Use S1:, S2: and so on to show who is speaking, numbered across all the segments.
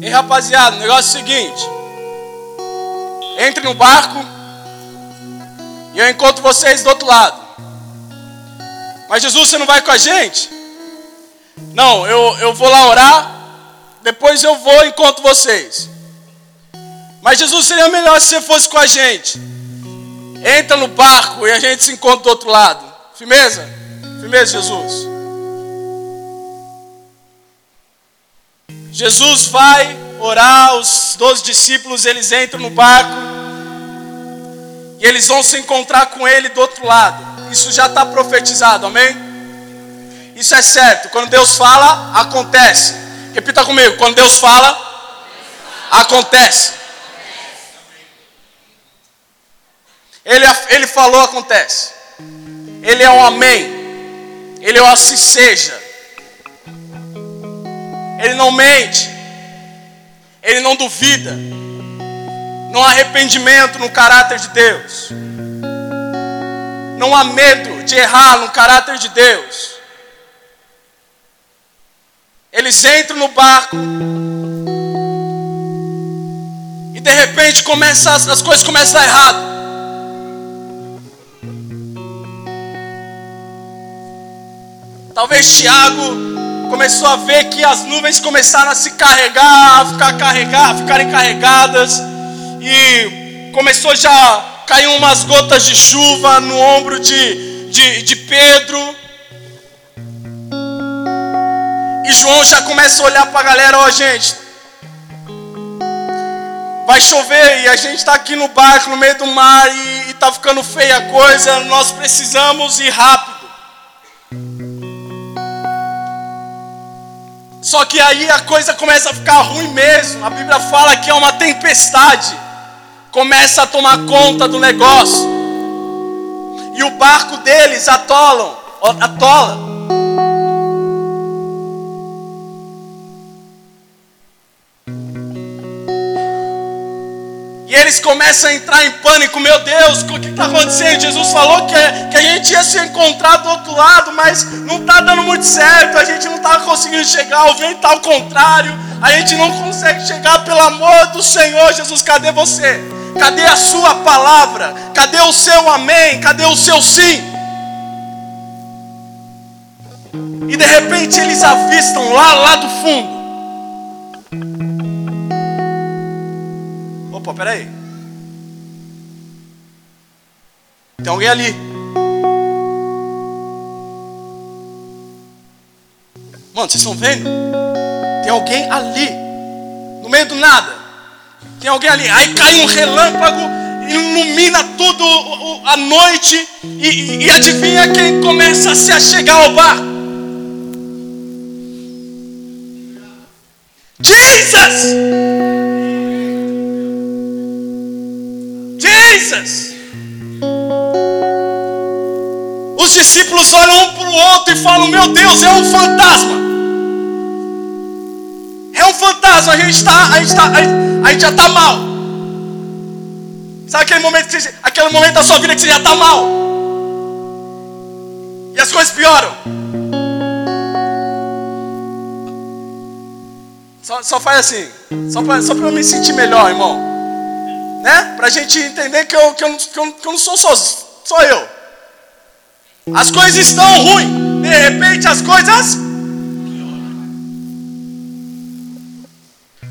S1: E rapaziada, o negócio é o seguinte: entre no barco e eu encontro vocês do outro lado. Mas Jesus, você não vai com a gente? Não, eu, eu vou lá orar, depois eu vou e encontro vocês. Mas Jesus, seria melhor se você fosse com a gente. Entra no barco e a gente se encontra do outro lado. Firmeza? Firmeza, Jesus. Jesus vai orar, os doze discípulos eles entram no barco e eles vão se encontrar com ele do outro lado. Isso já está profetizado, amém? Isso é certo. Quando Deus fala, acontece. Repita comigo: quando Deus fala, acontece. Ele, ele falou, acontece. Ele é um amém. Ele é o assim seja. Ele não mente. Ele não duvida. Não há arrependimento no caráter de Deus. Não há medo de errar no caráter de Deus. Eles entram no barco. E de repente começa, as coisas começam a dar errado. Talvez Tiago começou a ver que as nuvens começaram a se carregar, a ficar carregar, a ficarem carregadas e começou já cair umas gotas de chuva no ombro de, de, de Pedro. E João já começa a olhar para a galera, ó oh, gente, vai chover e a gente está aqui no barco, no meio do mar e está ficando feia a coisa, nós precisamos ir rápido. Só que aí a coisa começa a ficar ruim mesmo. A Bíblia fala que é uma tempestade. Começa a tomar conta do negócio. E o barco deles atolam, atola. Eles começam a entrar em pânico, meu Deus, o que está acontecendo? Jesus falou que, que a gente ia se encontrar do outro lado, mas não está dando muito certo, a gente não está conseguindo chegar, o vento está ao contrário, a gente não consegue chegar, pelo amor do Senhor, Jesus, cadê você? Cadê a sua palavra? Cadê o seu amém? Cadê o seu sim? E de repente eles avistam lá, lá do fundo, peraí. Tem alguém ali. Mano, vocês estão vendo? Tem alguém ali. No meio do nada. Tem alguém ali. Aí cai um relâmpago, ilumina tudo a noite. E, e adivinha quem começa a se achegar ao bar? Jesus! Jesus. Os discípulos olham um para o outro e falam: Meu Deus, é um fantasma. É um fantasma. A gente, tá, a gente, tá, a gente já está mal. Sabe aquele momento, você, aquele momento da sua vida que você já está mal? E as coisas pioram. Só, só faz assim. Só para só eu me sentir melhor, irmão né? Para a gente entender que eu, que eu, que eu, que eu não sou só, só eu. As coisas estão ruins, de repente as coisas.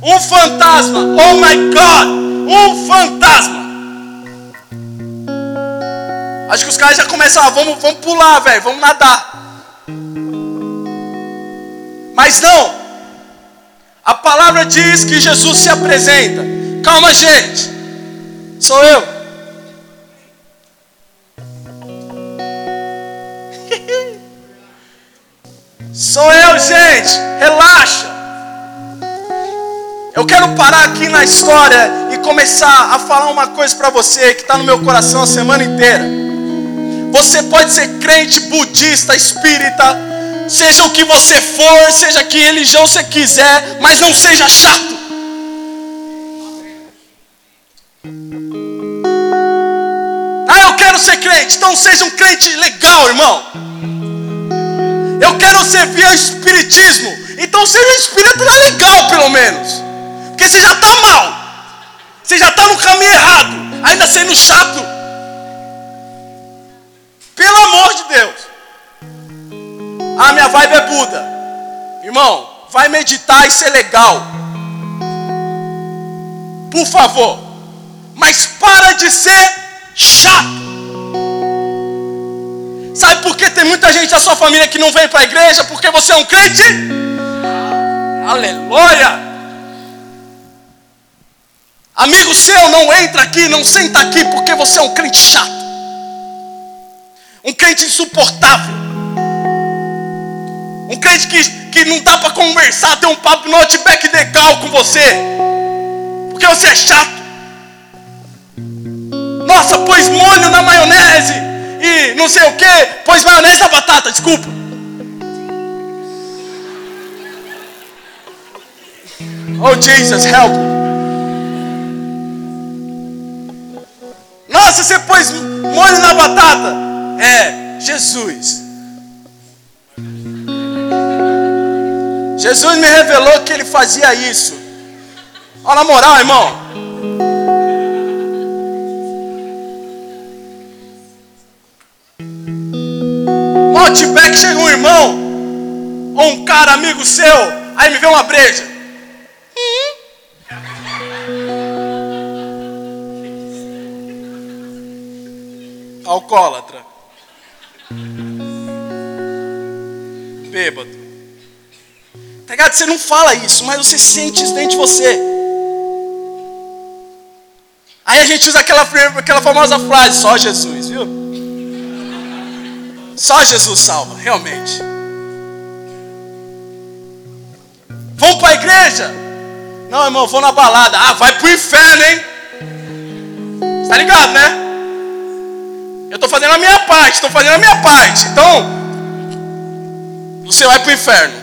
S1: Um fantasma, oh my God, um fantasma. Acho que os caras já começam, ah, vamos, vamos pular, velho, vamos nadar. Mas não, a palavra diz que Jesus se apresenta. Calma, gente. Sou eu. Sou eu, gente. Relaxa. Eu quero parar aqui na história e começar a falar uma coisa para você que está no meu coração a semana inteira. Você pode ser crente, budista, espírita, seja o que você for, seja que religião você quiser, mas não seja chato. Crente, então seja um crente legal, irmão. Eu quero servir ao espiritismo, então seja um espírito legal, pelo menos. Porque você já está mal, você já está no caminho errado, ainda sendo chato. Pelo amor de Deus. Ah, minha vibe é Buda. Irmão, vai meditar e ser legal. Por favor. Mas para de ser chato. Sabe por que tem muita gente da sua família que não vem para a igreja? Porque você é um crente? Aleluia! Amigo seu, não entra aqui, não senta aqui, porque você é um crente chato. Um crente insuportável. Um crente que, que não dá para conversar, ter um papo no outback legal com você. Porque você é chato. Nossa, pôs molho na maionese. E não sei o que, pôs maionese na batata, desculpa. Oh Jesus, help. Nossa, você pôs molho na batata. É, Jesus. Jesus me revelou que ele fazia isso. Olha na moral, irmão. Outback chega um irmão, ou um cara amigo seu, aí me vê uma breja. Alcoólatra. Bêbado. Tá ligado? Você não fala isso, mas você sente isso dentro de você. Aí a gente usa aquela, aquela famosa frase, só Jesus, viu? Só Jesus salva, realmente. Vamos para a igreja? Não, irmão, vou na balada. Ah, vai pro inferno, hein? Tá ligado, né? Eu estou fazendo a minha parte, estou fazendo a minha parte. Então, você vai para o inferno.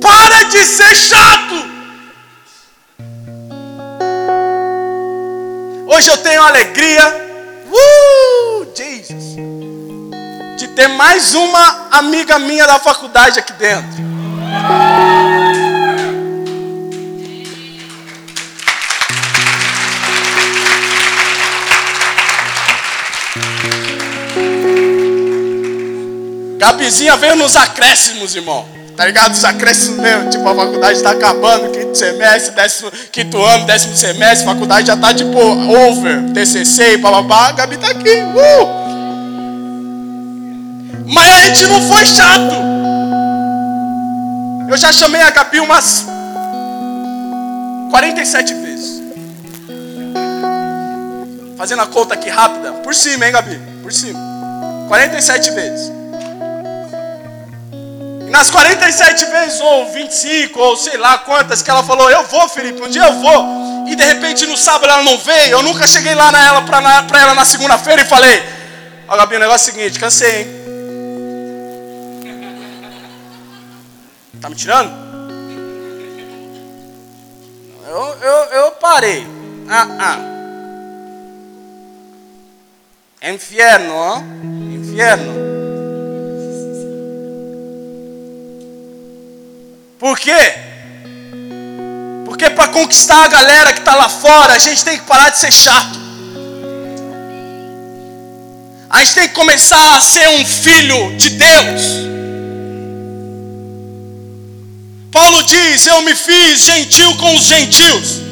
S1: Para de ser chato. Hoje eu tenho alegria, uh, Jesus, de ter mais uma amiga minha da faculdade aqui dentro. Gabizinha veio nos acréscimos, irmão. Tá ligado? Os acréscimos mesmo. Tipo, a faculdade está acabando, quinto semestre, décimo, quinto ano, décimo semestre, faculdade já tá tipo over, TCC e bababá. A Gabi tá aqui. Uh! Mas a gente não foi chato. Eu já chamei a Gabi umas 47 vezes. Fazendo a conta aqui rápida. Por cima, hein, Gabi? Por cima. 47 vezes. Nas 47 vezes, ou 25, ou sei lá quantas, que ela falou, eu vou, Felipe, um dia eu vou. E de repente no sábado ela não veio. Eu nunca cheguei lá na ela, pra, pra ela na segunda-feira e falei, ó Gabi, o negócio é o seguinte, cansei, hein? Tá me tirando? Eu, eu, eu parei. Ah, ah. Inferno, ó. Inferno. Por quê? Porque para conquistar a galera que está lá fora, a gente tem que parar de ser chato. A gente tem que começar a ser um filho de Deus. Paulo diz: Eu me fiz gentil com os gentios,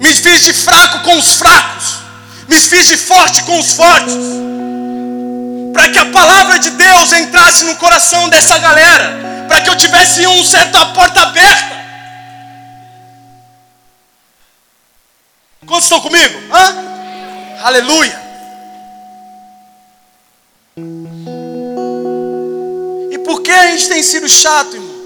S1: me fiz de fraco com os fracos, me fiz de forte com os fortes, para que a palavra de Deus entrasse no coração dessa galera para que eu tivesse um certo a porta aberta. Quantos estão comigo? Hã? Aleluia. E por que a gente tem sido chato, irmão?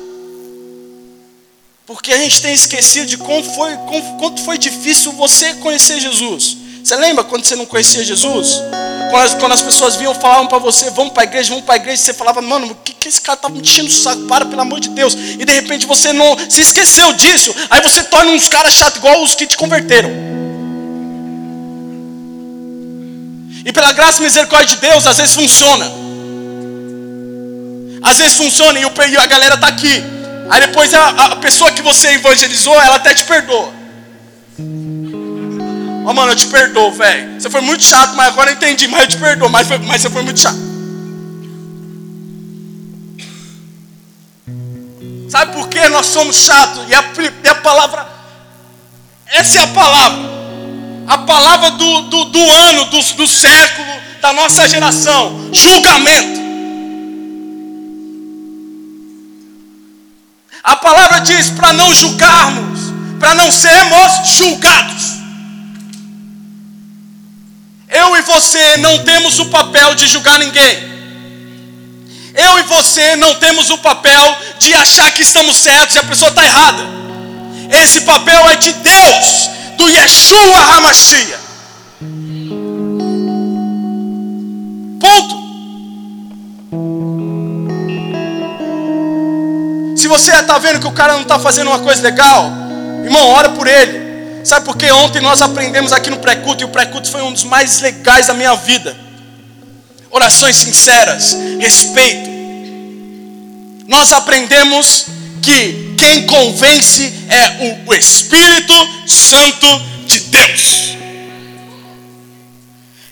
S1: Porque a gente tem esquecido de como foi, como, quanto foi difícil você conhecer Jesus. Você lembra quando você não conhecia Jesus? Quando, as, pessoas vinham falavam para você, vamos para a igreja, vamos para a igreja, você falava, mano, o que, que esse cara tá me enchendo o saco? Para, pelo amor de Deus. E de repente você não se esqueceu disso. Aí você torna uns caras chato igual os que te converteram. E pela graça e misericórdia de Deus, às vezes funciona. Às vezes funciona e, o, a galera tá aqui. Aí depois a, a pessoa que você evangelizou, ela até te perdoa. Ó, oh, mano, eu te perdoo, velho. Você foi muito chato, mas agora eu entendi. Mas eu te perdoo, mas, mas você foi muito chato. Sabe por que nós somos chatos? E a, e a palavra, essa é a palavra. A palavra do, do, do ano, do, do século, da nossa geração: julgamento. A palavra diz para não julgarmos, para não sermos julgados. Eu e você não temos o papel de julgar ninguém. Eu e você não temos o papel de achar que estamos certos e a pessoa está errada. Esse papel é de Deus, do Yeshua Hamashia. Ponto. Se você está vendo que o cara não está fazendo uma coisa legal, irmão, ora por ele. Sabe por que ontem nós aprendemos aqui no pré-culto e o pré-culto foi um dos mais legais da minha vida. Orações sinceras, respeito. Nós aprendemos que quem convence é o Espírito Santo de Deus.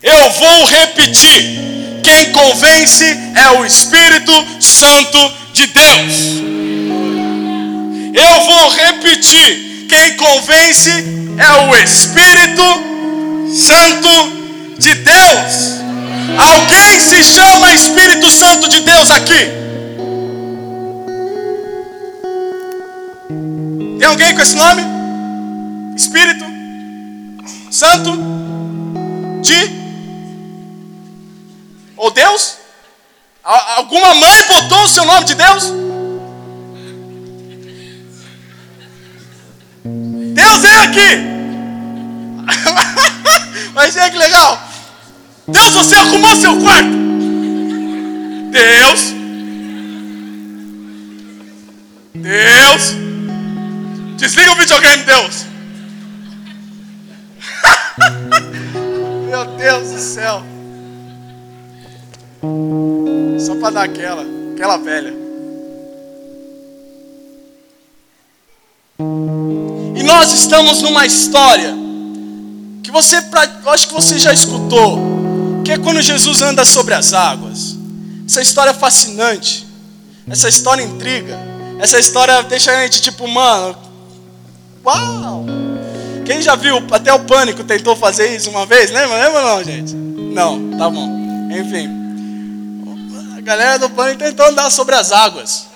S1: Eu vou repetir: quem convence é o Espírito Santo de Deus. Eu vou repetir: quem convence é o Espírito Santo de Deus. Alguém se chama Espírito Santo de Deus aqui? Tem alguém com esse nome? Espírito Santo de ou Deus? Alguma mãe botou o seu nome de Deus? Vem aqui. Mas é que legal. Deus, você arrumou seu quarto. Deus. Deus. Desliga o videogame, Deus. Meu Deus do céu. Só para dar aquela, aquela velha. Nós estamos numa história que você, eu acho que você já escutou, que é quando Jesus anda sobre as águas. Essa história é fascinante, essa história intriga, essa história deixa a gente tipo, mano, uau! Quem já viu, até o Pânico tentou fazer isso uma vez, lembra? Lembra não, gente? Não, tá bom. Enfim, a galera do Pânico tentou andar sobre as águas.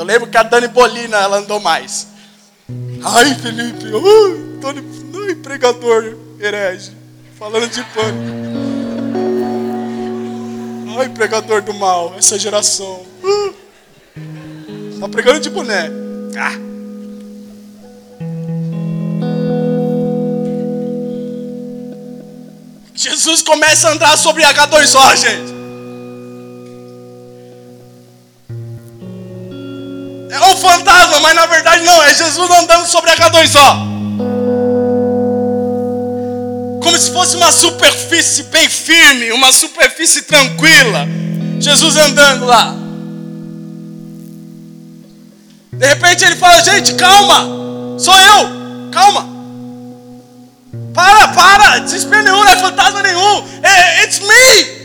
S1: Eu lembro que a Dani Bolina ela andou mais. Ai, Felipe, uh, Tony, ai, pregador herege, falando de pânico. Ai, pregador do mal, essa geração. Uh, tá pregando de boné. Ah. Jesus começa a andar sobre H2O, gente. Mas na verdade não, é Jesus andando sobre a H2O. Como se fosse uma superfície bem firme, uma superfície tranquila. Jesus andando lá. De repente ele fala: Gente, calma, sou eu, calma. Para, para, desespero nenhum, não é fantasma nenhum, é, it's me.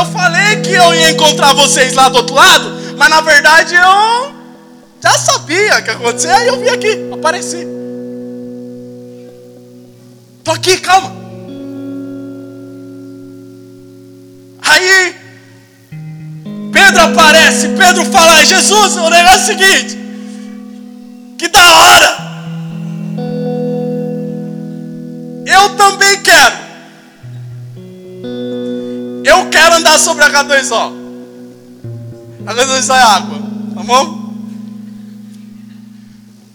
S1: Eu falei que eu ia encontrar vocês lá do outro lado, mas na verdade eu já sabia que ia acontecer, aí eu vim aqui, apareci. Tô aqui, calma. Aí Pedro aparece, Pedro fala, Jesus, o negócio é o seguinte, que da hora. Eu também quero. Quero andar sobre a H2O. H2O é água, tá bom?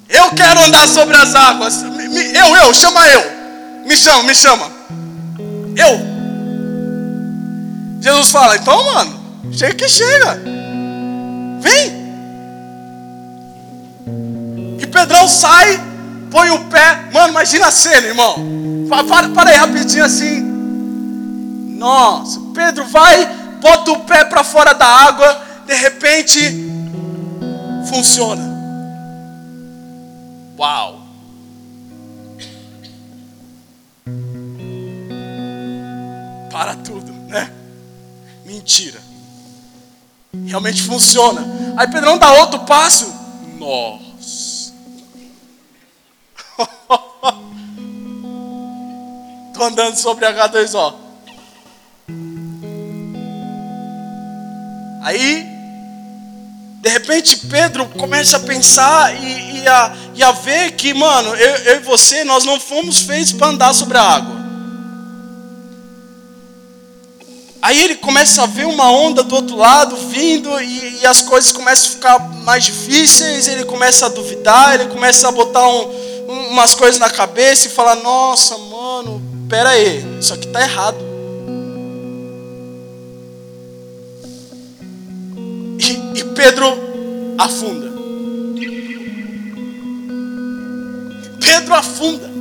S1: Eu quero andar sobre as águas. Eu, eu, chama eu. Me chama, me chama. Eu. Jesus fala, então, mano, chega que chega. Vem. Pedrão sai, põe o pé. Mano, imagina a cena, irmão. Para, para aí rapidinho assim. Nossa, Pedro vai, bota o pé para fora da água, de repente funciona. Uau! Para tudo, né? Mentira. Realmente funciona. Aí Pedrão dá outro passo. Nossa. Tô andando sobre H2O. Aí, de repente, Pedro começa a pensar e, e, a, e a ver que, mano, eu, eu e você, nós não fomos feitos para andar sobre a água. Aí ele começa a ver uma onda do outro lado vindo e, e, as coisas começam a ficar mais difíceis. Ele começa a duvidar, ele começa a botar um, um, umas coisas na cabeça e falar: Nossa, mano, pera aí, isso aqui tá errado. Pedro afunda. Pedro afunda.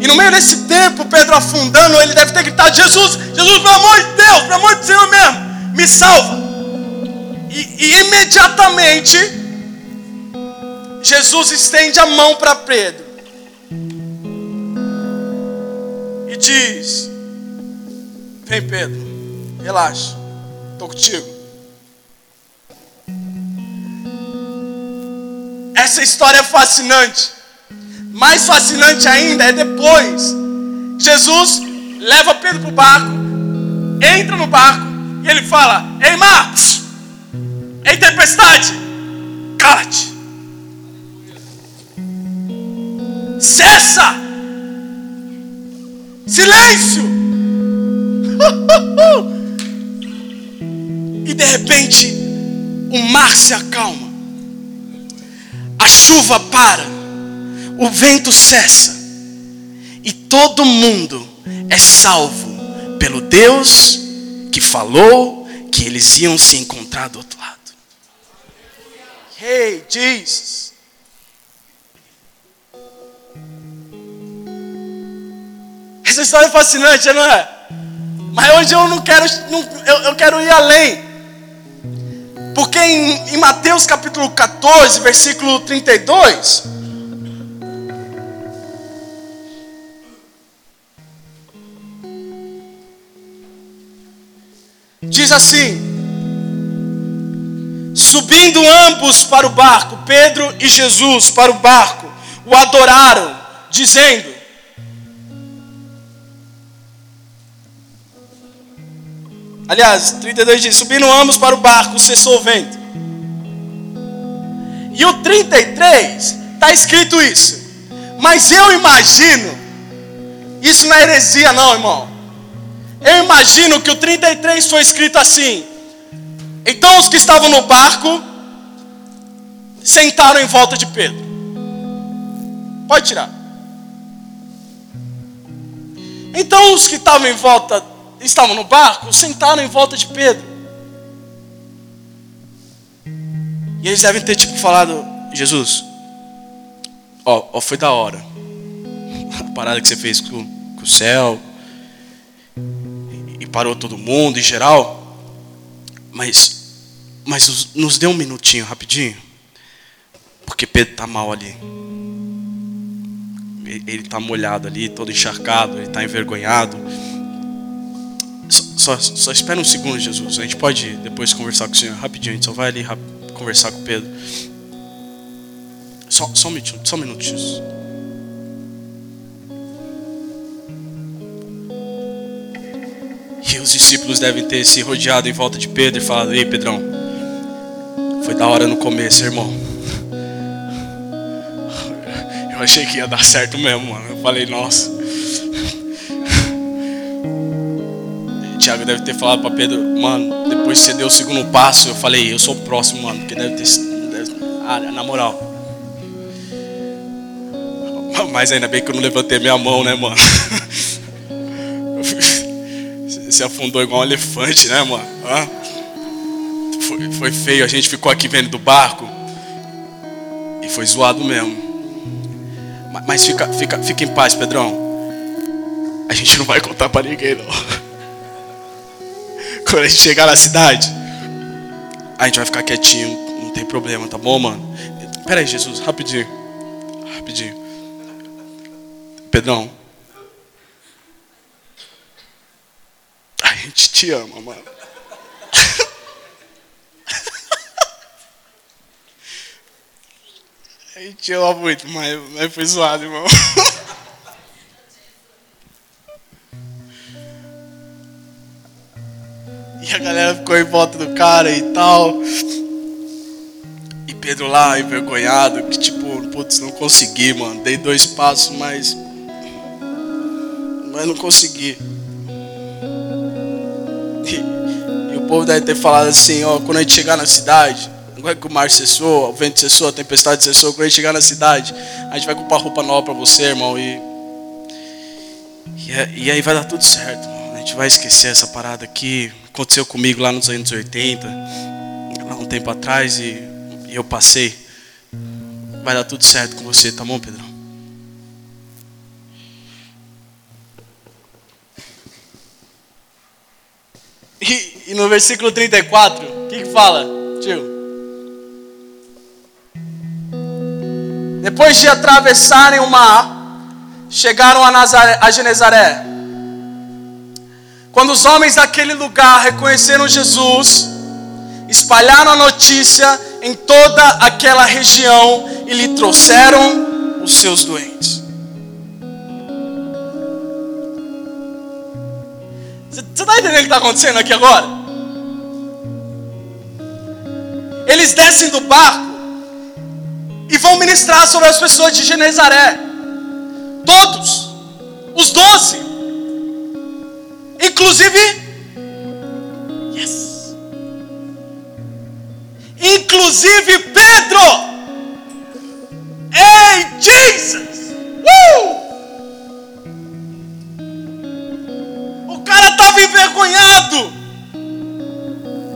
S1: E no meio desse tempo, Pedro afundando, ele deve ter gritado: Jesus, Jesus, pelo amor de Deus, pelo amor de Deus mesmo, me salva. E, e imediatamente, Jesus estende a mão para Pedro e diz: Vem, Pedro, relaxa, estou contigo. Essa história é fascinante. Mais fascinante ainda é depois. Jesus leva Pedro para o barco, entra no barco e ele fala: Ei, mar, ei, tempestade, cala-te, cessa, silêncio. e de repente, o mar se acalma, a chuva para o vento cessa e todo mundo é salvo pelo Deus que falou que eles iam se encontrar do outro lado. Hey, Jesus. Essa história é fascinante, não é? Mas hoje eu não quero, não, eu, eu quero ir além. Porque em, em Mateus capítulo 14, versículo 32, Diz assim: Subindo ambos para o barco, Pedro e Jesus para o barco, o adoraram, dizendo: Aliás, 32 diz: Subindo ambos para o barco, cessou o vento. E o 33 está escrito isso. Mas eu imagino, isso não é heresia, não, irmão. Eu imagino que o 33 foi escrito assim. Então os que estavam no barco sentaram em volta de Pedro. Pode tirar. Então os que estavam em volta, estavam no barco, sentaram em volta de Pedro. E eles devem ter tipo falado, Jesus, ó, ó foi da hora. A parada que você fez com, com o céu, parou todo mundo em geral. Mas, mas nos dê um minutinho rapidinho. Porque Pedro está mal ali. Ele está molhado ali, todo encharcado, ele está envergonhado. Só, só, espera um segundo, Jesus. A gente pode depois conversar com o Senhor rapidinho. A gente só vai ali conversar com Pedro. Só, só um só um minuto, Jesus. E os discípulos devem ter se rodeado em volta de Pedro e falado: Ei, Pedrão, foi da hora no começo, irmão. Eu achei que ia dar certo mesmo, mano. Eu falei: Nossa. Tiago deve ter falado para Pedro: Mano, depois que você deu o segundo passo, eu falei: Eu sou o próximo, mano. Porque deve ter. Deve, ah, na moral. Mas ainda bem que eu não levantei minha mão, né, mano? se afundou igual um elefante, né, mano? Foi, foi feio, a gente ficou aqui vendo do barco. foi zoado mesmo. Mas fica, fica, fica em paz, Pedrão. A gente não vai contar para ninguém, não. Quando a gente chegar na cidade, a gente vai ficar quietinho, não tem problema, tá bom, mano? Pera aí, Jesus, rapidinho. Rapidinho. Pedrão. A gente te ama, mano. A gente ama muito, mas, mas foi zoado, irmão. em volta do cara e tal. E Pedro lá, envergonhado, que tipo, putz, não consegui, mano. Dei dois passos, mas. Mas não consegui. E, e o povo deve ter falado assim: ó, quando a gente chegar na cidade, não é que o mar cessou, o vento cessou, a tempestade cessou. Quando a gente chegar na cidade, a gente vai comprar roupa nova para você, irmão. E, e, é, e, aí vai dar tudo certo, irmão. Gente vai esquecer essa parada aqui. Aconteceu comigo lá nos anos 80, há um tempo atrás, e, e eu passei. Vai dar tudo certo com você, tá bom, Pedrão? E, e no versículo 34, o que, que fala, tio? Depois de atravessarem o mar, chegaram a, Nazaré, a Genezaré. Quando os homens daquele lugar reconheceram Jesus, espalharam a notícia em toda aquela região e lhe trouxeram os seus doentes. Você está entendendo o que está acontecendo aqui agora? Eles descem do barco e vão ministrar sobre as pessoas de Genezaré. Todos, os doze, inclusive, yes, inclusive Pedro. Ei, Jesus! Uh! O cara estava envergonhado,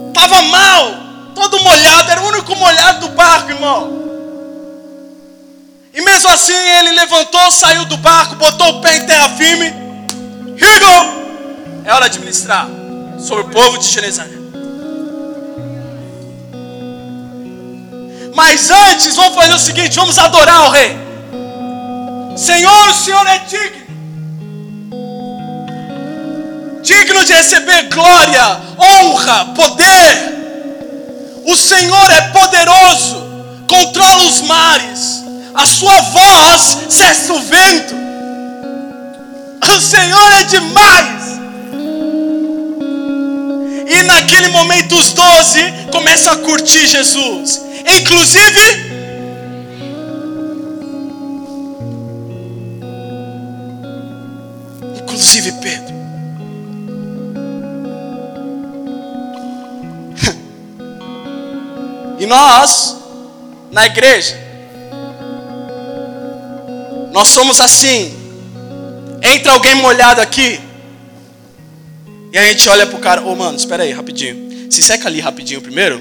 S1: estava mal, todo molhado, era o único molhado do barco, irmão. E mesmo assim ele levantou, saiu do barco, botou o pé em terra firme. Here! É hora de ministrar sobre o povo de Genezaré. Mas antes, vamos fazer o seguinte: vamos adorar o Rei. Senhor, o Senhor é digno. Digno de receber glória, honra, poder. O Senhor é poderoso, controla os mares a sua voz cessa o vento. O Senhor é demais. E naquele momento os doze começam a curtir Jesus. Inclusive. Inclusive Pedro. E nós, na igreja, nós somos assim. Entra alguém molhado aqui. E a gente olha pro cara, ô oh, mano, espera aí, rapidinho. Se seca ali rapidinho primeiro.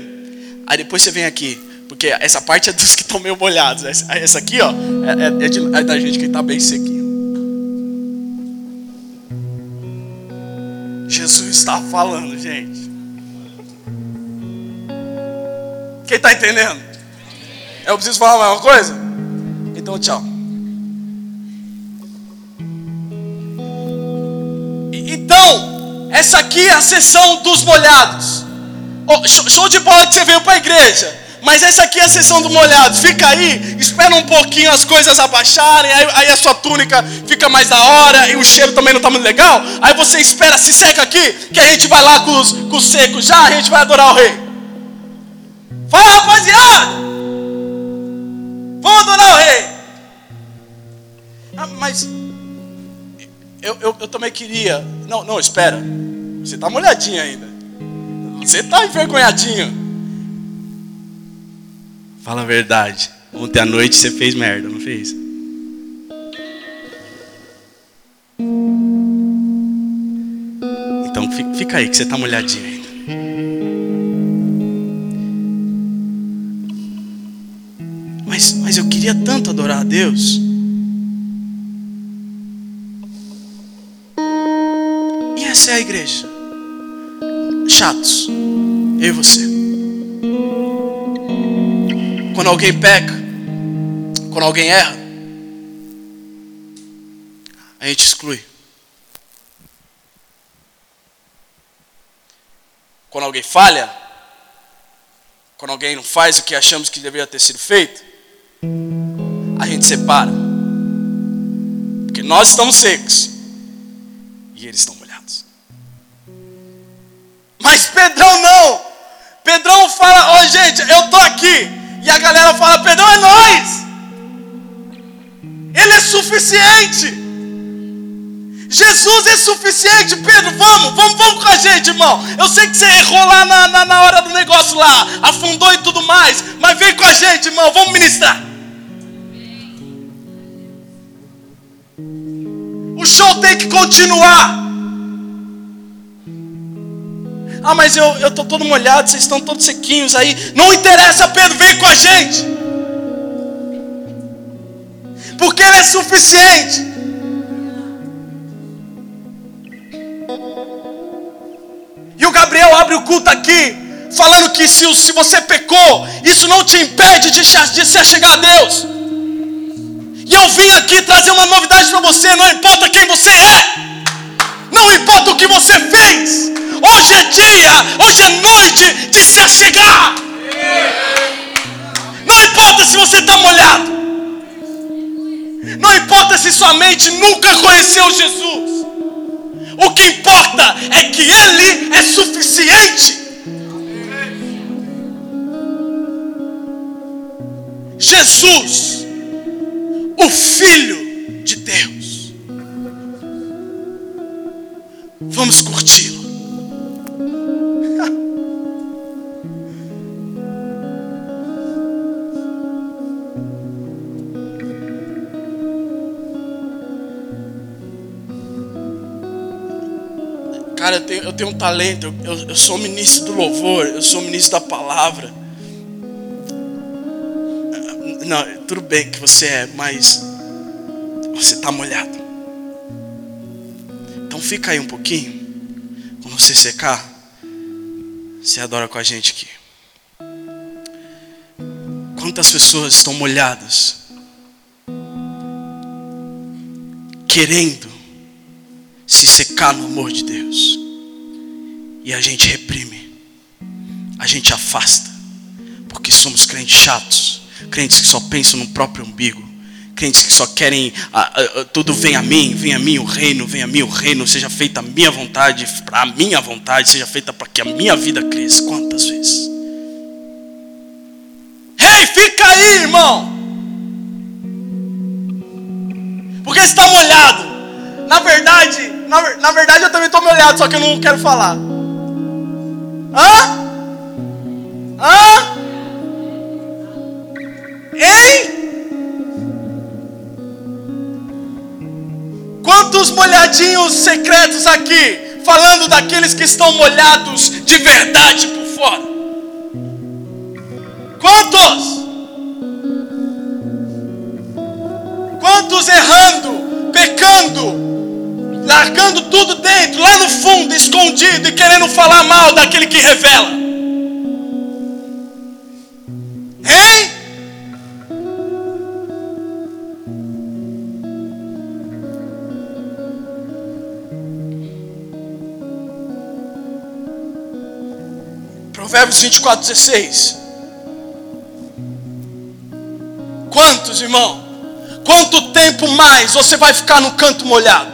S1: Aí depois você vem aqui. Porque essa parte é dos que estão meio molhados. Essa aqui, ó, é, é, de, é da gente que está bem sequinho. Jesus está falando, gente. Quem está entendendo? Eu preciso falar mais uma coisa? Então, tchau. Então, essa aqui é a sessão dos molhados. Oh, show de bola que você veio para a igreja. Mas essa aqui é a sessão dos molhados. Fica aí, espera um pouquinho as coisas abaixarem. Aí, aí, a sua túnica fica mais da hora. E o cheiro também não está muito legal. Aí você espera, se seca aqui. Que a gente vai lá com os, com os secos já. A gente vai adorar o rei. Fala rapaziada. Vamos adorar o rei. Ah, mas eu, eu, eu também queria. Não, não, espera. Você está molhadinho ainda. Você está envergonhadinho. Fala a verdade. Ontem à noite você fez merda, não fez? Então fica aí que você está molhadinho ainda. Mas, mas eu queria tanto adorar a Deus. E essa é a igreja. Chatos. Eu e você. Quando alguém peca, quando alguém erra, a gente exclui. Quando alguém falha, quando alguém não faz o que achamos que deveria ter sido feito, a gente separa. Porque nós estamos secos e eles estão. Mas Pedrão não. Pedrão fala: Ó, oh, gente, eu tô aqui. E a galera fala: Pedrão é nós. Ele é suficiente. Jesus é suficiente, Pedro, vamos, vamos, vamos com a gente, irmão. Eu sei que você errou lá na, na, na hora do negócio lá, afundou e tudo mais, mas vem com a gente, irmão, vamos ministrar. O show tem que continuar. Ah, mas eu estou todo molhado, vocês estão todos sequinhos aí. Não interessa, Pedro, vem com a gente. Porque Ele é suficiente. E o Gabriel abre o culto aqui, falando que se, se você pecou, isso não te impede de, de se achegar a Deus. E eu vim aqui trazer uma novidade para você: não importa quem você é, não importa o que você fez, hoje é dia, hoje é noite de se achegar. Não importa se você está molhado, não importa se sua mente nunca conheceu Jesus. O que importa é que Ele é suficiente. Jesus, o Filho de Deus. Vamos curti-lo. Cara, eu tenho, eu tenho um talento, eu, eu, sou ministro do louvor, eu sou ministro da palavra. Não, tudo bem que você é, mas você está molhado. Então fica aí um pouquinho. Quando você secar, você adora com a gente aqui. Quantas pessoas estão molhadas, querendo se secar no amor de Deus. E a gente reprime, a gente afasta, porque somos crentes chatos, crentes que só pensam no próprio umbigo, crentes que só querem tudo vem a mim, vem a mim o reino, vem a mim o reino, seja feita a minha vontade, para a minha vontade, seja feita para que a minha vida cresça. Quantas vezes? Ei, hey, fica aí, irmão! Porque está molhado. Na verdade, na, na verdade, eu também estou me olhando, só que eu não quero falar. Hã? Hã? Hein? Quantos molhadinhos secretos aqui, falando daqueles que estão molhados de verdade por fora? Quantos? Quantos errando, pecando, largando tudo dentro, lá no fundo, escondido e querendo falar mal daquele que revela. Provérbios 24, 16. Quantos, irmão? Quanto tempo mais você vai ficar no canto molhado?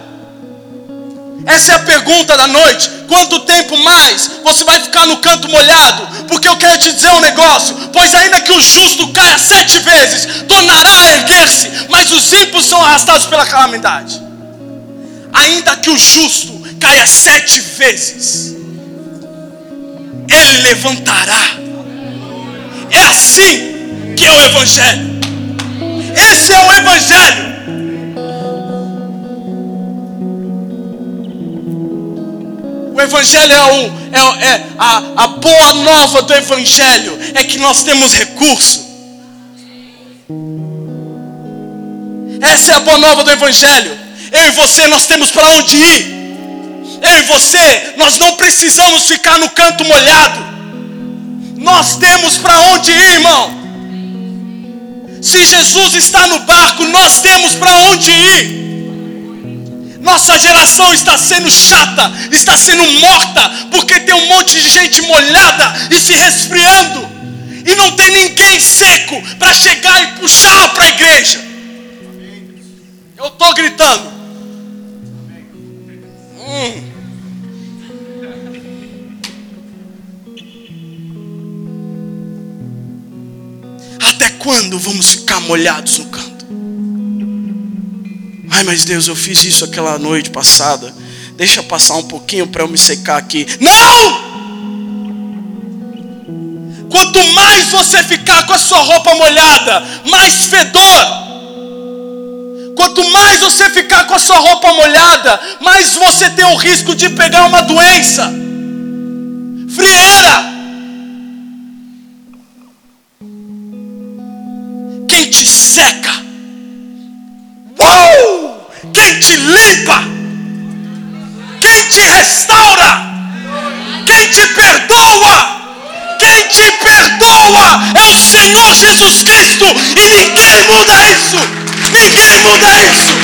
S1: Essa é a pergunta da noite. Quanto tempo mais você vai ficar no canto molhado? Porque eu quero te dizer um negócio: pois ainda que o justo caia sete vezes, tornará a erguer-se, mas os ímpios são arrastados pela calamidade. Ainda que o justo caia sete vezes, ele levantará. É assim que é o Evangelho. Esse é o Evangelho. O Evangelho é, o, é, é a, a boa nova do Evangelho é que nós temos recurso. Essa é a boa nova do Evangelho. Eu e você nós temos para onde ir. Eu e você, nós não precisamos ficar no canto molhado. Nós temos para onde ir, irmão. Se Jesus está no barco, nós temos para onde ir. Nossa geração está sendo chata, está sendo morta, porque tem um monte de gente molhada e se resfriando, e não tem ninguém seco para chegar e puxar para a igreja. Eu estou gritando. Hum. Até quando vamos ficar molhados no canto? Ai, mas Deus, eu fiz isso aquela noite passada. Deixa passar um pouquinho para eu me secar aqui. Não! Quanto mais você ficar com a sua roupa molhada, mais fedor. Quanto mais você ficar com a sua roupa molhada, mais você tem o risco de pegar uma doença. Frieira. Quem te seca? Uou! Quem te limpa? Quem te restaura? Quem te perdoa? Quem te perdoa é o Senhor Jesus Cristo e ninguém muda isso. Ninguém muda isso.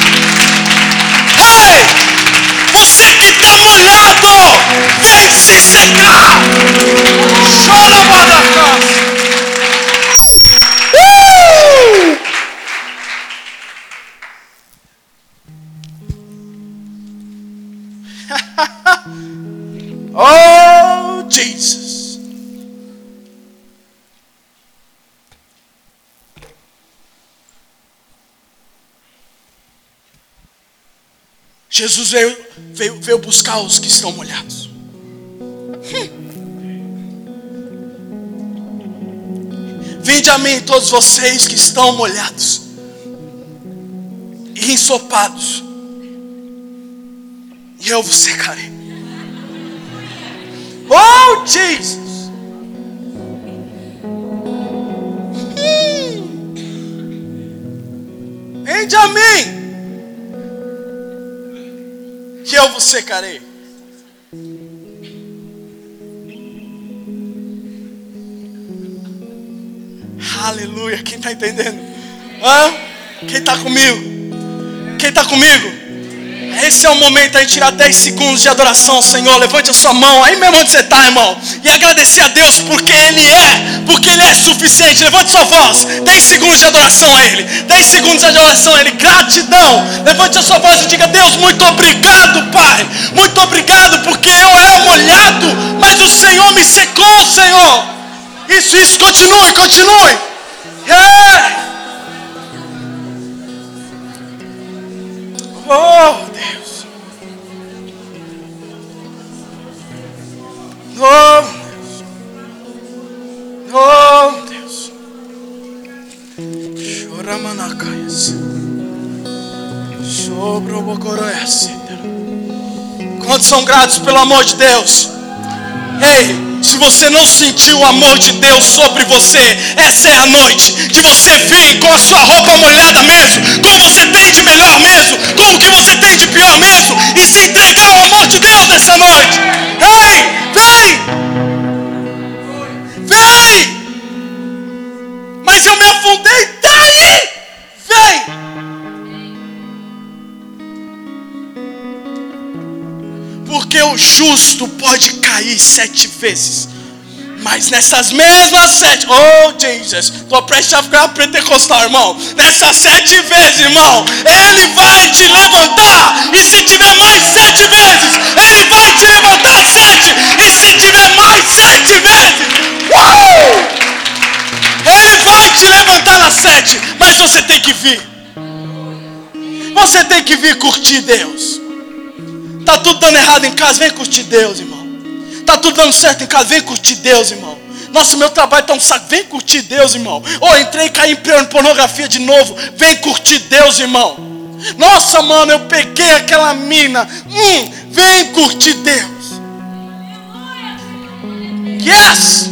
S1: Ei! Você que está molhado, vem se secar. Chora, Badacás. Uh! oh, Jesus. Jesus veio, veio, veio buscar os que estão molhados. Vinde a mim todos vocês que estão molhados e ensopados, e eu vos secarei. Oh, Jesus! Hum. Vinde a mim que eu vos secarei. Aleluia. Quem está entendendo? Hã? Quem está comigo? Quem está comigo? Esse é o momento aí tirar 10 segundos de adoração, Senhor. Levante a sua mão aí mesmo onde você está, irmão. E agradecer a Deus porque Ele é, porque Ele é suficiente. Levante sua voz. 10 segundos de adoração a Ele. 10 segundos de adoração a Ele. Gratidão. Levante a sua voz e diga: Deus, muito obrigado, Pai. Muito obrigado porque eu era molhado, mas o Senhor me secou, Senhor. Isso, isso, continue, continue. Yeah. Oh, Deus. Oh, Deus. Oh, Deus. Choramanacaias. Sobre o Bocoroias. Quantos são gratos pelo amor de Deus? Ei, você não sentiu o amor de Deus sobre você, essa é a noite de você vir com a sua roupa molhada mesmo, como você tem de melhor mesmo, como que você tem de pior mesmo, e se entregar ao amor de Deus nessa noite. Ei, vem! Vem! Mas eu me afundei, daí! Vem! Porque o justo pode cair sete vezes. Mas nessas mesmas sete, oh Jesus, estou prestes a ficar pentecostal, irmão. Nessas sete vezes, irmão, Ele vai te levantar. E se tiver mais sete vezes, Ele vai te levantar sete. E se tiver mais sete vezes, uau! Ele vai te levantar nas sete. Mas você tem que vir. Você tem que vir curtir Deus. Tá tudo dando errado em casa, vem curtir Deus, irmão. Tá tudo dando certo em casa, vem curtir Deus, irmão. Nossa, meu trabalho tá um saco, vem curtir Deus, irmão. Ou oh, entrei e caí em pornografia de novo, vem curtir Deus, irmão. Nossa, mano, eu peguei aquela mina. Hum, vem curtir Deus. Yes!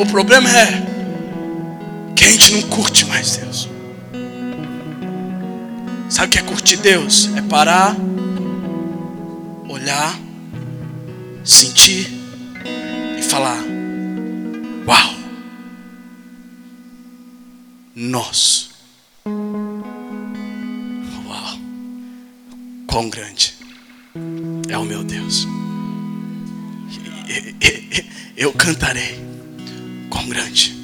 S1: O problema é gente não curte mais Deus. Sabe o que é curtir Deus? É parar, olhar, sentir e falar: Uau! Nós. Uau! Quão grande é o meu Deus. Eu cantarei. Quão grande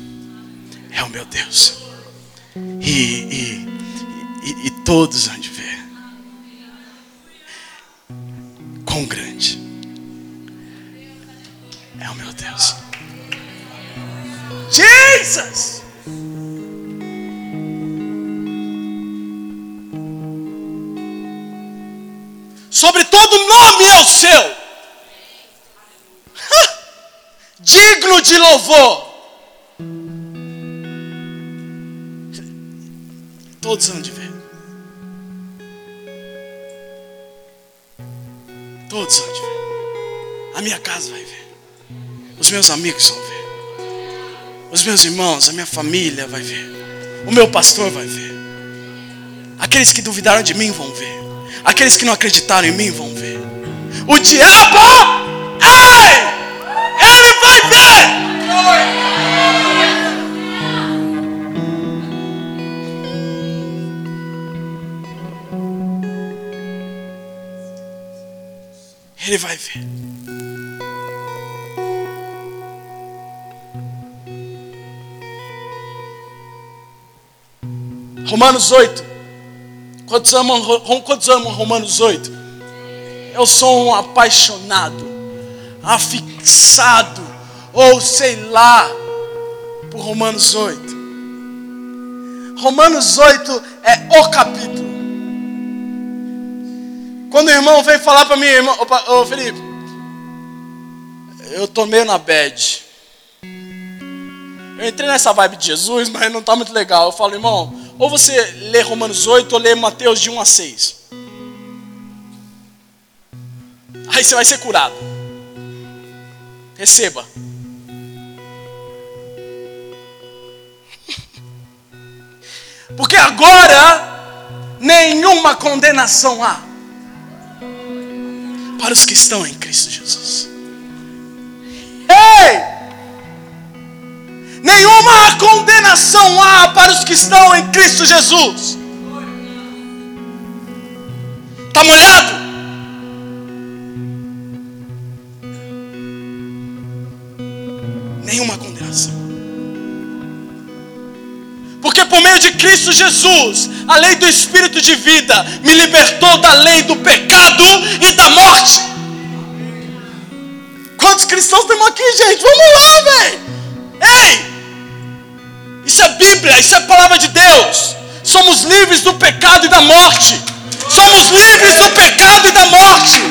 S1: é o meu Deus. E, e, todos hão de ver. Quão grande é o meu Deus. Jesus! Sobre todo nome é o seu. Digno de louvor. Todos hão de ver. Todos vão ver. A minha casa vai ver. Os meus amigos vão ver. Os meus irmãos, a minha família vai ver. O meu pastor vai ver. Aqueles que duvidaram de mim vão ver. Aqueles que não acreditaram em mim vão ver. O diabo, Ele vai ver. Romanos 8. Quantos amam, quantos amam Romanos 8? Eu sou um apaixonado, afixado, ou sei lá, por Romanos 8. Romanos 8 é o capítulo. Quando o irmão vem falar para mim, irmão, opa, ô Felipe, eu tô meio na bad. Eu entrei nessa vibe de Jesus, mas não está muito legal. Eu falo, irmão, ou você lê Romanos 8 ou lê Mateus de 1 a 6. Aí você vai ser curado. Receba. Porque agora nenhuma condenação há para os que estão em Cristo Jesus. Ei! Nenhuma condenação há para os que estão em Cristo Jesus. Está molhado? Nenhuma condenação. Porque por meio de Cristo Jesus, a lei do Espírito de vida me libertou da lei do pecado e da morte. Quantos cristãos temos aqui, gente? Vamos lá, velho. Ei! Isso é Bíblia, isso é palavra de Deus. Somos livres do pecado e da morte. Somos livres do pecado e da morte.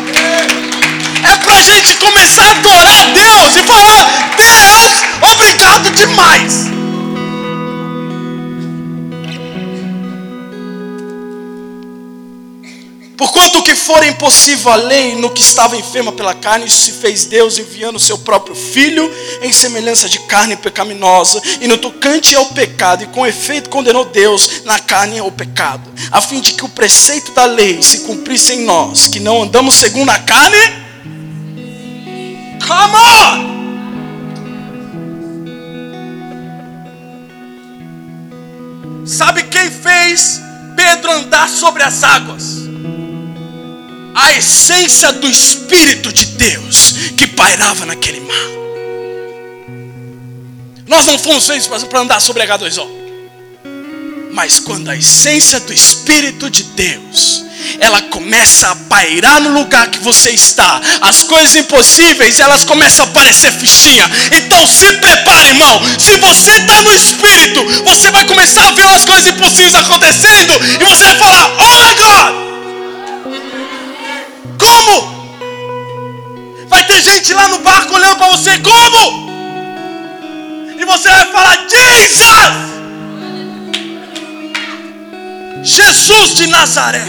S1: É para a gente começar a adorar a Deus e falar: Deus, obrigado demais. Porquanto que for impossível a lei no que estava enferma pela carne, isso se fez Deus enviando o seu próprio Filho em semelhança de carne pecaminosa, e no tocante ao pecado, e com efeito condenou Deus na carne ao pecado, a fim de que o preceito da lei se cumprisse em nós, que não andamos segundo a carne. Come on! Sabe quem fez Pedro andar sobre as águas? A essência do Espírito de Deus que pairava naquele mar. Nós não fomos feitos para andar sobre H2O. Mas quando a essência do Espírito de Deus ela começa a pairar no lugar que você está, as coisas impossíveis elas começam a aparecer fichinha. Então se prepare, irmão. Se você está no Espírito, você vai começar a ver as coisas impossíveis acontecendo e você vai falar: Oh my God! Como? Vai ter gente lá no barco olhando para você, como? E você vai falar, Jesus! Jesus de Nazaré,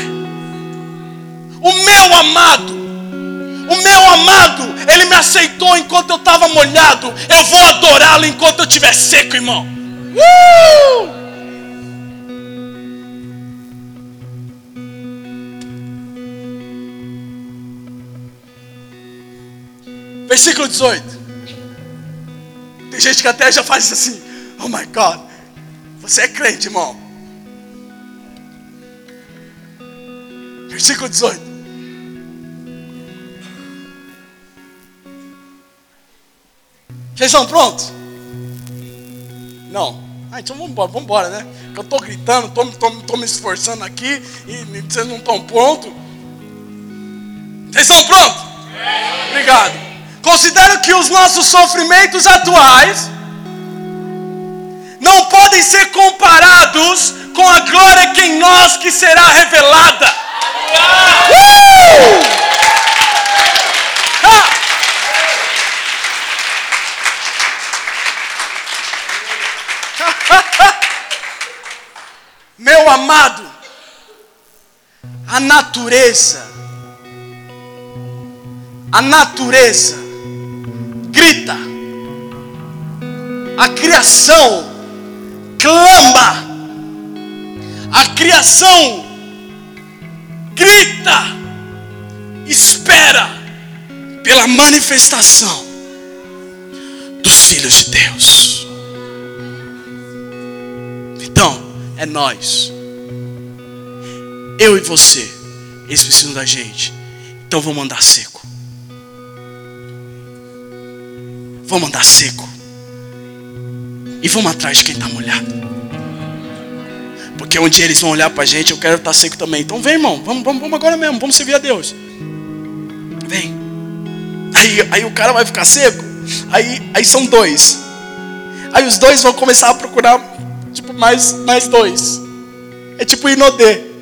S1: o meu amado, o meu amado, ele me aceitou enquanto eu estava molhado. Eu vou adorá-lo enquanto eu estiver seco, irmão. Uh! Versículo 18. Tem gente que até já faz assim: Oh my God, você é crente, irmão. Versículo 18. Vocês estão prontos? Não. Ah, então vamos embora, vamos embora, né? Eu estou gritando, estou me esforçando aqui e vocês não estão prontos. Vocês estão prontos? Obrigado. Considero que os nossos sofrimentos atuais não podem ser comparados com a glória que em nós que será revelada. Uh! Ah! Meu amado, a natureza, a natureza grita, a criação clama, a criação grita, espera pela manifestação dos filhos de Deus. Então, é nós, eu e você, eles precisam da gente. Então vamos andar seco. Vamos andar seco. E vamos atrás de quem está molhado. Porque um eles vão olhar para a gente, eu quero estar seco também. Então vem, irmão, vamos, vamos, vamos agora mesmo, vamos servir a Deus. Vem. Aí, aí o cara vai ficar seco. Aí, aí são dois. Aí os dois vão começar a procurar, tipo, mais, mais dois. É tipo Inodê.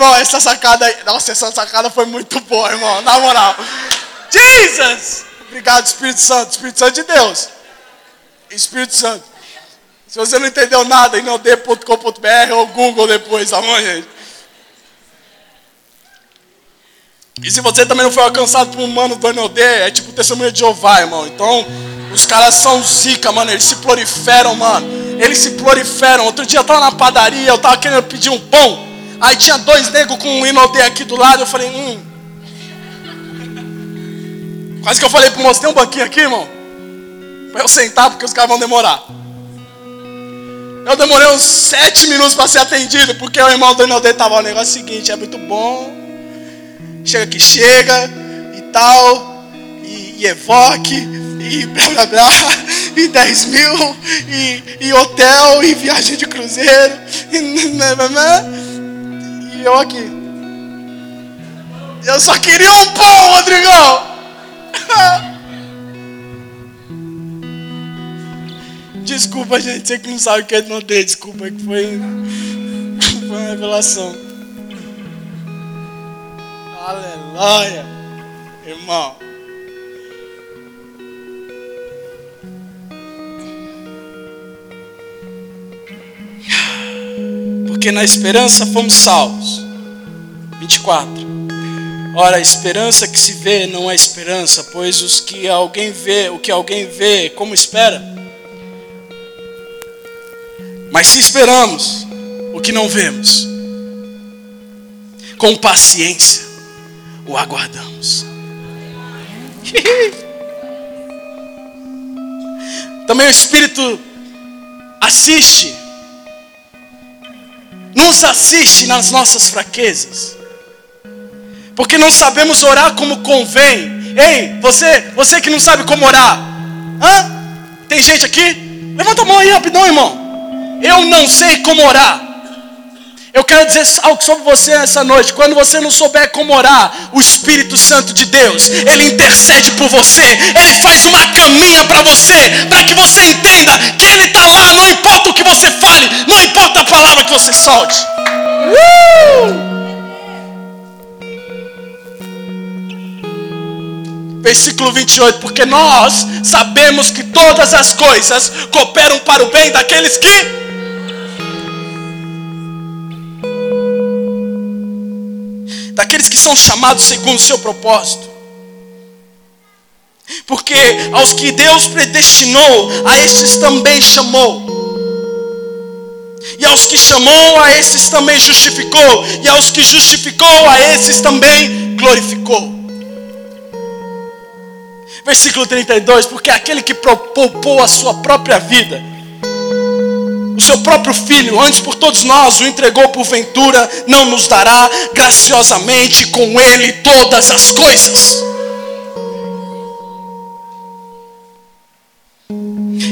S1: Irmão, essa sacada. Nossa, essa sacada foi muito boa, irmão. Na moral. Jesus! Obrigado, Espírito Santo. Espírito Santo de Deus. Espírito Santo. Se você não entendeu nada, inode.com.br ou Google depois, amanhã. E se você também não foi alcançado por um mano do Inode, é tipo testemunha de Jeová, irmão. Então, os caras são zica, mano. Eles se proliferam, mano. Eles se proliferam. Outro dia eu tava na padaria, eu tava querendo pedir um pão. Aí tinha dois negros com um inodê aqui do lado. Eu falei, hum. Quase que eu falei pro moço: tem um banquinho aqui, irmão? Pra eu sentar, porque os caras vão demorar. Eu demorei uns sete minutos para ser atendido, porque o irmão do inodê tava o negócio seguinte: é muito bom. Chega que chega e tal. E, e evoque. E blá blá blá. E 10 mil. E, e hotel. E viagem de cruzeiro. E, eu aqui. Eu só queria um pão, Rodrigão. Desculpa, gente. Você que não sabe o que é não ter. Desculpa, que foi, foi uma revelação. Aleluia. Irmão. Porque na esperança fomos salvos. 24. Ora, a esperança que se vê não é esperança, pois os que alguém vê, o que alguém vê, como espera? Mas se esperamos o que não vemos, com paciência o aguardamos. Também o Espírito assiste nos assiste nas nossas fraquezas. Porque não sabemos orar como convém. Ei, você, você que não sabe como orar. Hã? Tem gente aqui? Levanta a mão aí rapidão, irmão. Eu não sei como orar. Eu quero dizer algo sobre você nessa noite. Quando você não souber como orar, o Espírito Santo de Deus, ele intercede por você, ele faz uma caminha para você, para que você entenda que ele está lá, não importa o que você fale, não importa a palavra que você solte. Uh! Versículo 28, porque nós sabemos que todas as coisas cooperam para o bem daqueles que daqueles que são chamados segundo o seu propósito. Porque aos que Deus predestinou, a estes também chamou. E aos que chamou, a esses também justificou. E aos que justificou, a esses também glorificou. Versículo 32: Porque aquele que poupou a sua própria vida, seu próprio filho, antes por todos nós, o entregou por ventura, não nos dará graciosamente com ele todas as coisas.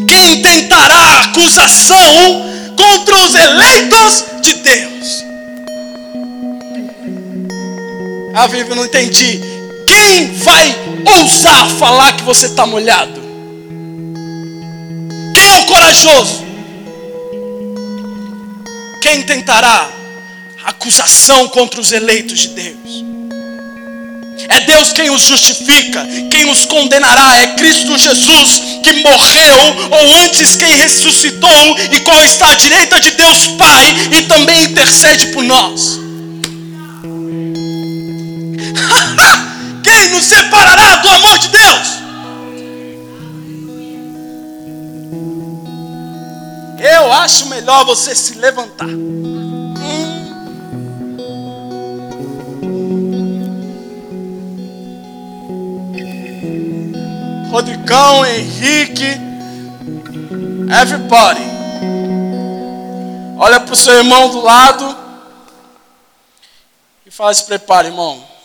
S1: Quem tentará acusação contra os eleitos de Deus? Ah, Vivi, não entendi. Quem vai ousar falar que você está molhado? Quem é o corajoso? Quem tentará acusação contra os eleitos de Deus? É Deus quem os justifica, quem os condenará. É Cristo Jesus que morreu, ou antes quem ressuscitou, e qual está à direita de Deus Pai e também intercede por nós. quem nos separará do amor de Deus? Eu acho melhor você se levantar. Rodrigão, Henrique, everybody. Olha para o seu irmão do lado e fala: se prepare, irmão.